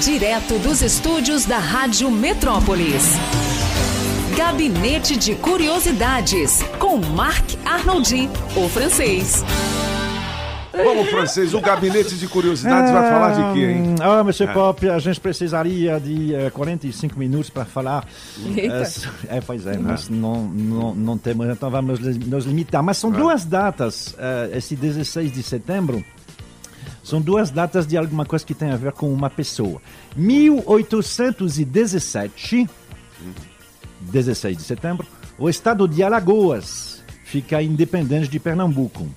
Direto dos estúdios da Rádio Metrópolis. Gabinete de Curiosidades, com Marc Arnoldi, o francês. Vamos, francês, o gabinete de curiosidades vai falar de quê, hein? Ah, Monsieur Pop, a gente precisaria de eh, 45 minutos para falar. Eita. Eh, é, pois é, mas não, não, não temos, então vamos nos limitar. Mas são duas datas, eh, esse 16 de setembro. São duas datas de alguma coisa que tem a ver com uma pessoa. 1817, 16 de setembro, o estado de Alagoas fica independente de Pernambuco.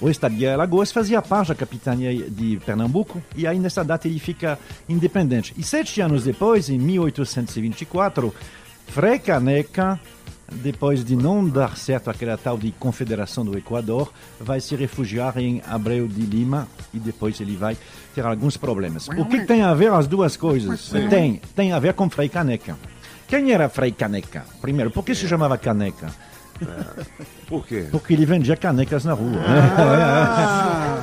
O estado de Alagoas fazia parte da capitania de Pernambuco e aí nessa data ele fica independente. E sete anos depois, em 1824, Frei Caneca, depois de não dar certo aquela tal de Confederação do Equador, vai se refugiar em Abreu de Lima e depois ele vai ter alguns problemas. O que tem a ver as duas coisas? Tem, tem a ver com Frei Caneca. Quem era Frei Caneca? Primeiro, por que se chamava Caneca? Por quê? Porque ele vendia canecas na rua.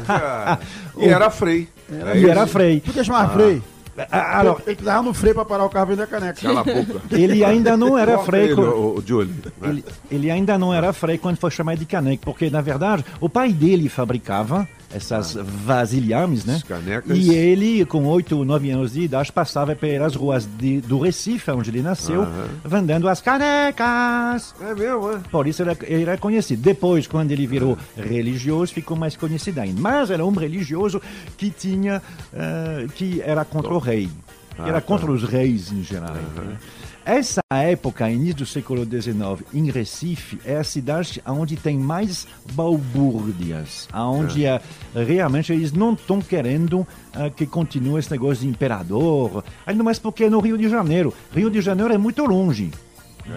Cara, e era Frei. É e isso? era Frei. Por que chamava freio? Ah, alors, Ele precisava no freio pra parar o carro e vender a caneca. Cala a boca. ele ainda não era Corta Frei. ele, o, o Julie. né? Ele, ele ainda não era Frei quando foi chamado de caneca, porque na verdade o pai dele fabricava essas vasilhames, né? As canecas. E ele, com 8 ou 9 anos de idade, passava pelas ruas de, do Recife, onde ele nasceu, vendendo as canecas. É mesmo, é? Por isso ele era- ele era conhecido. Depois, quando ele virou religioso, ficou mais conhecido ainda. Mas era um religioso que tinha, eh, que era contra o rei, que era contra os reis em geral. né? Essa época, início do século XIX, em Recife, é a cidade onde tem mais balbúrdias, onde eh, realmente eles não estão querendo eh, que continue esse negócio de imperador, ainda mais porque é no Rio de Janeiro. Rio de Janeiro é muito longe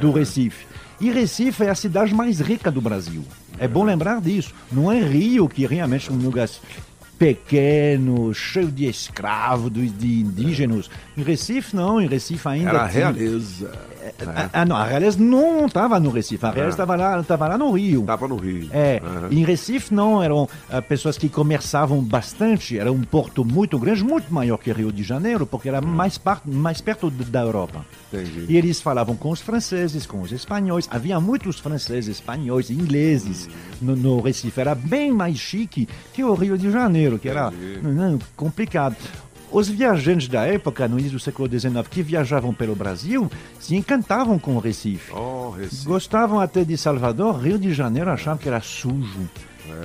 do Recife. E Recife é a cidade mais rica do Brasil. É bom lembrar disso. Não é Rio que realmente é um lugar pequeno, cheio de escravos, de indígenas. Em Recife, não. Em Recife ainda Era a realeza. Ah, Ah, não, a realeza não estava no Recife. A realeza estava lá, estava lá no Rio. Tava no Rio. É, Aham. em Recife não eram ah, pessoas que comerciavam bastante, era um porto muito grande, muito maior que Rio de Janeiro, porque era mais, par- mais perto da Europa. Entendi. E eles falavam com os franceses, com os espanhóis, havia muitos franceses, espanhóis, ingleses no, no Recife, era bem mais chique que o Rio de Janeiro, que era não, complicado. Os viajantes da época, no início do século XIX, que viajavam pelo Brasil, se encantavam com o Recife. Oh, Recife. Gostavam até de Salvador, Rio de Janeiro achavam que era sujo,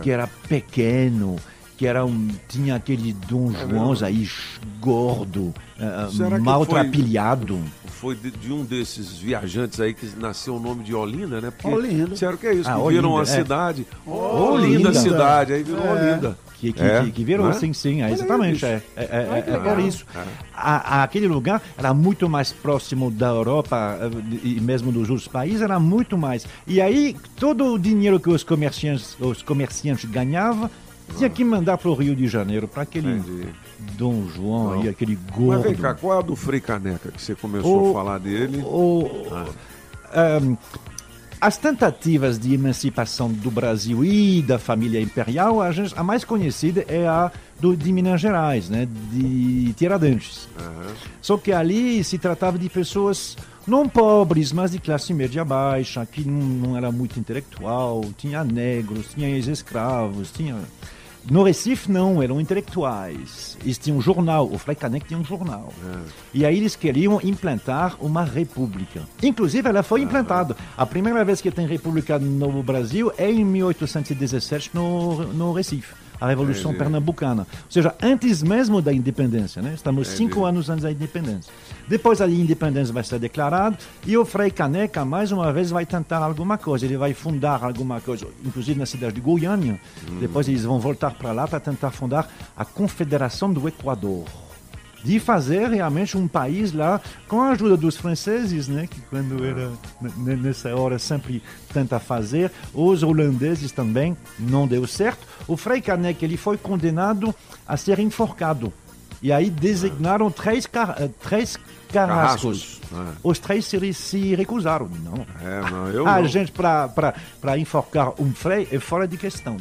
que era pequeno, que era um, tinha aquele Dom João aí gordo, que maltrapilhado. Foi de, de um desses viajantes aí que nasceu o nome de Olinda, né? Porque Olinda. Disseram que é isso, Ah, que viram Olinda, uma é. cidade. Olinda. Olinda cidade, aí virou É. Olinda. Que, que, É, que, que virou, né? sim, sim, é, exatamente, é, é, é, é por isso. É. A- aquele lugar era muito mais próximo da Europa eh, e mesmo dos outros países, era muito mais. E aí, todo o dinheiro que os comerciantes, os comerciantes ganhavam, tinha que mandar para o Rio de Janeiro, para aquele Entendi. Dom João e aquele Mas gordo. vem cá, qual é a do Frei Caneca que você começou O- a falar dele? O- Ahm, as tentativas de emancipação do Brasil e da família imperial, a, gente- a mais conhecida é a do, de Minas Gerais, né, de Tiradentes. Só que ali se tratava de pessoas não pobres, mas de classe média baixa, que não, não era muito intelectual, tinha negros, tinha ex-escravos, tinha... No Recife, não, eram intelectuais. Eles tinham um jornal, o Frei Caneca tinha um jornal. E aí eles queriam implantar uma república. Inclusive, ela foi implantada. A primeira vez que tem república no Brasil é em 1817, no, no Recife. A Revolução Entendi. Pernambucana. Ou seja, antes mesmo da independência, né? Estamos cinco anos antes da independência. Depois a independência vai ser declarada e o Frei Caneca, mais uma vez, vai tentar alguma coisa. Ele vai fundar alguma coisa, inclusive na cidade de Goiânia. Depois eles vão voltar para lá para tentar fundar a Confederação do Equador de fazer realmente um país lá com a ajuda dos franceses, né, que quando era nessa hora sempre tenta fazer, os holandeses também não deu certo. O Frei Caneca ele foi condenado a ser enforcado. E aí designaram três, car eh, três carrascos. Ah. Os três se, se recusaram. Não. É, não, eu A não. gente, para enforcar um frei, é fora de questão.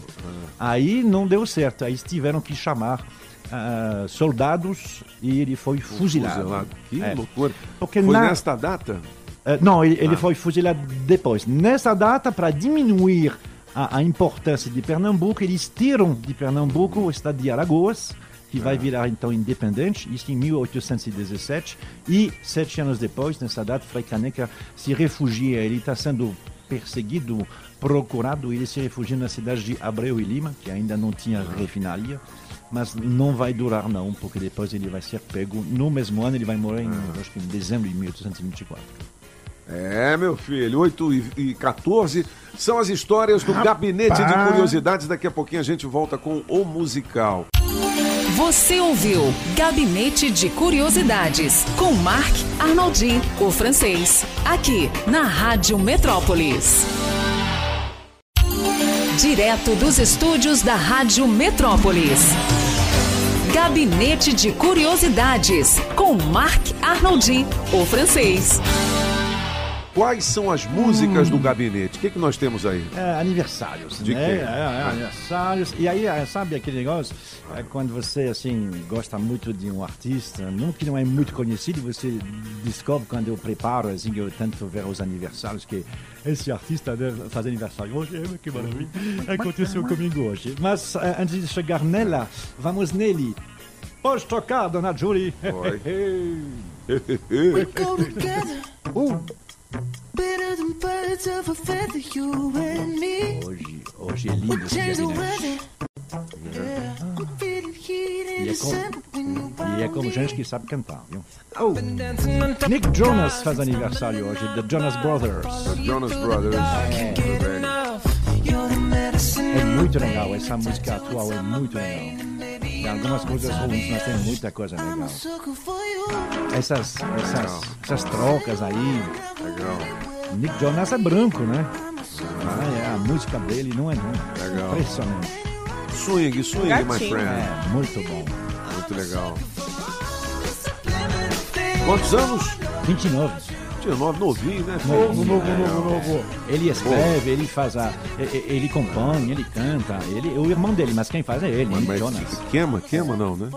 Aí não deu certo. Aí tiveram que chamar ah, soldados e ele foi fuzilado. Fuzilado. Que É. loucura. Porque Foi na- nesta data? Eh, não, ele, Ah. ele foi fuzilado depois. Nessa data, para diminuir a, a importância de Pernambuco, eles tiram de Pernambuco o estado de Alagoas, que vai virar então independente, isso em 1817. E sete anos depois, nessa data, Frei Caneca se refugia. Ele está sendo perseguido, procurado. Ele se refugia na cidade de Abreu e Lima, que ainda não tinha refinaria. Mas não vai durar não, porque depois ele vai ser pego. No mesmo ano, ele vai morrer em, acho que em dezembro de 1824. É, meu filho, 8 e e 14 são as histórias do Gabinete de Curiosidades. Daqui a pouquinho a gente volta com o musical. Você ouviu Gabinete de Curiosidades com Marc Arnoldi, o francês, aqui na Rádio Metrópolis. Direto dos estúdios da Rádio Metrópolis. Gabinete de Curiosidades com Marc Arnoldi, o francês. Quais são as músicas do gabinete? O que, que nós temos aí? É, aniversários, De né? quem? É, é, aniversários. E aí, é, sabe aquele negócio? É, quando você, assim, gosta muito de um artista, não que não é muito conhecido, você descobre quando eu preparo, assim, eu tento ver os aniversários, que esse artista deve fazer aniversário hoje, é, que maravilha. Aconteceu comigo hoje. Mas, é, antes de chegar nela, vamos nele. Pode tocar, dona Julie. Oi. We go together Uh, better than birds of a feather, you and me. hoje, hoje é lindo We esse the the heat in E é, como, e é como gente que sabe cantar, viu? Oh, Dancing on top Nick Jonas faz aniversário hoje, The Jonas Brothers. Jonas Brothers. The medicine É muito legal, essa música atual é muito legal. Tem algumas coisas ruins, mas tem muita coisa legal. Essas, essas, essas trocas aí. Legal. Nick Jonas é branco, né? Ah, é, a música dele não é não. Legal. Impressionante. Swing, swing, my Gatinho. friend. É, muito bom. Muito legal. Quantos anos? 29. 29, novinho, né? Novo, novo, novo, novo. Ele escreve, ele faz a. Ele compõe, ele canta. Ele, o irmão dele, mas quem faz é ele, Nick Mas Jonas. queima, queima não, né?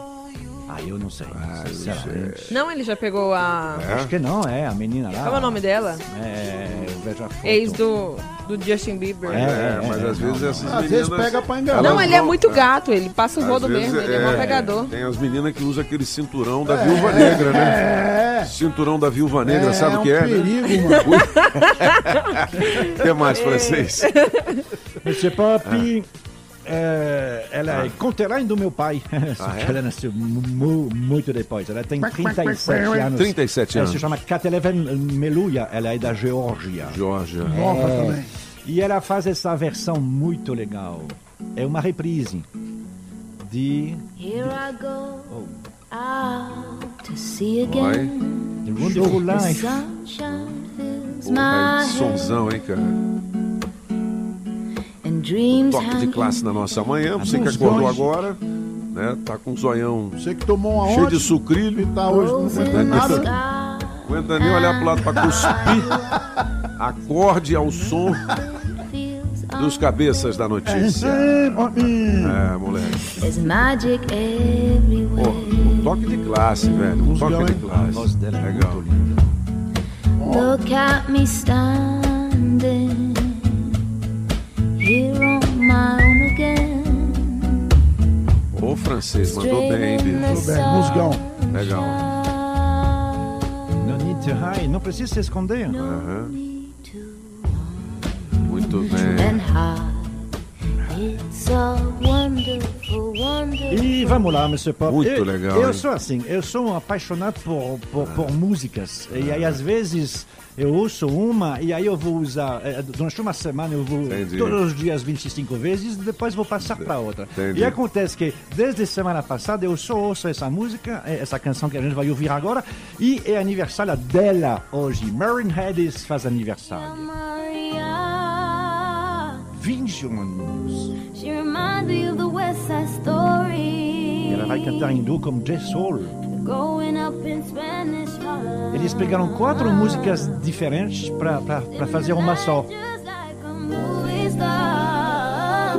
Ah, eu não sei. sinceramente. Não, ele já pegou a. É? Acho que não, é, a menina lá. Qual é o nome dela? É, eu vejo a foto. Ex do, do Justin Bieber. É, É, mas é, às não, vezes não. essas Às meninas... vezes pega pra enganar. Não, ele é muito gato, ele passa o Às rodo mesmo, ele é, bom pegador. Tem as meninas que usam aquele cinturão da viúva negra, né? É. Cinturão da viúva negra, sabe o um que é? né? perigo, mano. O que mais, francês? Monsieur Pop, é, ela é conterrânea do meu pai. Ah, é? ela nasceu mu- muito depois. Ela tem 37 anos. 37 Ela anos. se chama Kateleven Meluia. Ela é da Geórgia. Georgia. Nova também. E ela faz essa versão muito legal. É uma reprise de Here I go Oh. Life. sunshine fills Porra, sonzão, hein, cara? Toque de classe na nossa manhã. Você que acordou agora, né? Tá com um zoião Você que tomou uma cheio de sucrilho. e tá hoje não aguenta nada. aguenta nem olhar pro lado pra cuspir. Acorde ao som dos cabeças da notícia. É, moleque. there's magic Pô, everywhere. Um toque de classe, velho. Um toque de A classe. voz dela é Legal. muito linda. Look at me standing here on my own again. Ô, francês, mandou bem, bicho? Bem, musgão. Legal. No need to hide. Não precisa se esconder. Aham. Need to Muito bem. and hide. It's a. E vamos lá, Mr. Pop. Muito eu, legal, Eu hein? sou assim, eu sou um apaixonado por, por, por músicas. E aí, às vezes, eu ouço uma e aí eu vou usar. eh, Durante uma semana eu vou Entendi. todos os dias 25 vezes, depois vou passar para outra. Entendi. E acontece que, desde semana passada, eu só ouço essa música, eh, essa canção que a gente vai ouvir agora, e é aniversário dela hoje. Marin Hedges faz aniversário. Maria, 21 anos. She reminds me of the West Side Story. Ela vai cantar em duo com J Soul. Eles pegaram quatro músicas diferentes para fazer uma só. Just like a movie star.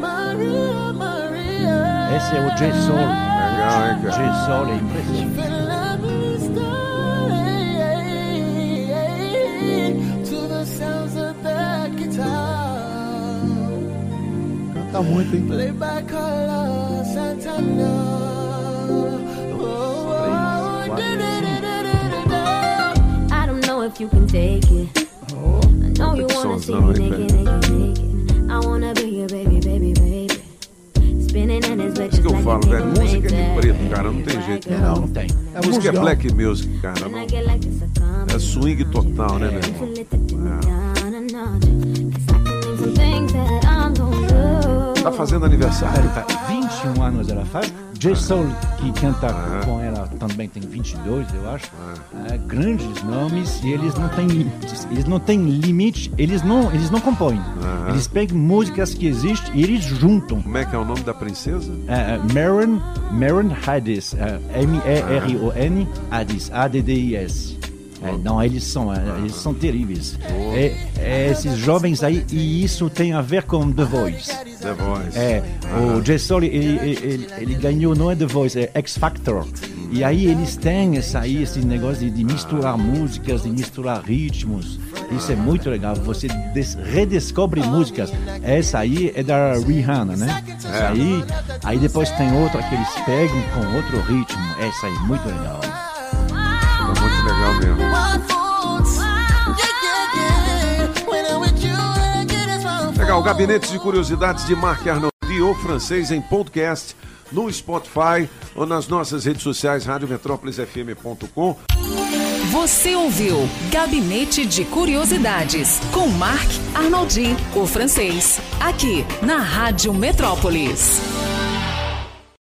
Maria, Maria. esse é o J Soul. Legal, hein, cara? J Soul é impressionante. To the sounds of that guitar. Canta muito, hein? Play by Carlos Santana. Oh, oh, quatro, da-da-da-da-da-da. I don't know if you can take it. I know you wanna see me naked, naked, naked. I wanna be your baby, baby, baby. Spinning in his Isso que eu falo, velho. Música é de preto, cara. Não tem jeito. Não, não tem. É Música é black music, cara. Não- É swing total, né, meu irmão? Tá fazendo aniversário. Tá, 21 anos ela faz. J Soul, que canta com ela, também tem 22, eu acho. É, grandes nomes e eles não têm limites. Eles não têm limite, eles não, eles não compõem. Eles pegam músicas que existem e eles juntam. Como é que é o nome da princesa? É, é, Maron, Maron Hadis, é, M-E-R-O-N, Hadis, A-D-D-I-S. É, não, eles são, eles são terríveis. É, é, esses jovens aí, e isso tem a ver com The Voice. The Voice. É, o Jay Soul, ele, ele, ele- ganhou, não é The Voice, é X Factor. E aí eles têm essa aí, esse negócio de, misturar músicas, de misturar ritmos. Isso é muito legal. Você des- redescobre músicas. Essa aí é da Rihanna, né? Essa aí, aí depois tem outra que eles pegam com outro ritmo. Essa aí, muito legal. Legal, Gabinete de Curiosidades de Marc Arnoldi, o francês em podcast, no Spotify ou nas nossas redes sociais, radiometrópolisfm.com. Você ouviu Gabinete de Curiosidades com Marc Arnoldi, o francês, aqui na Rádio Metrópolis.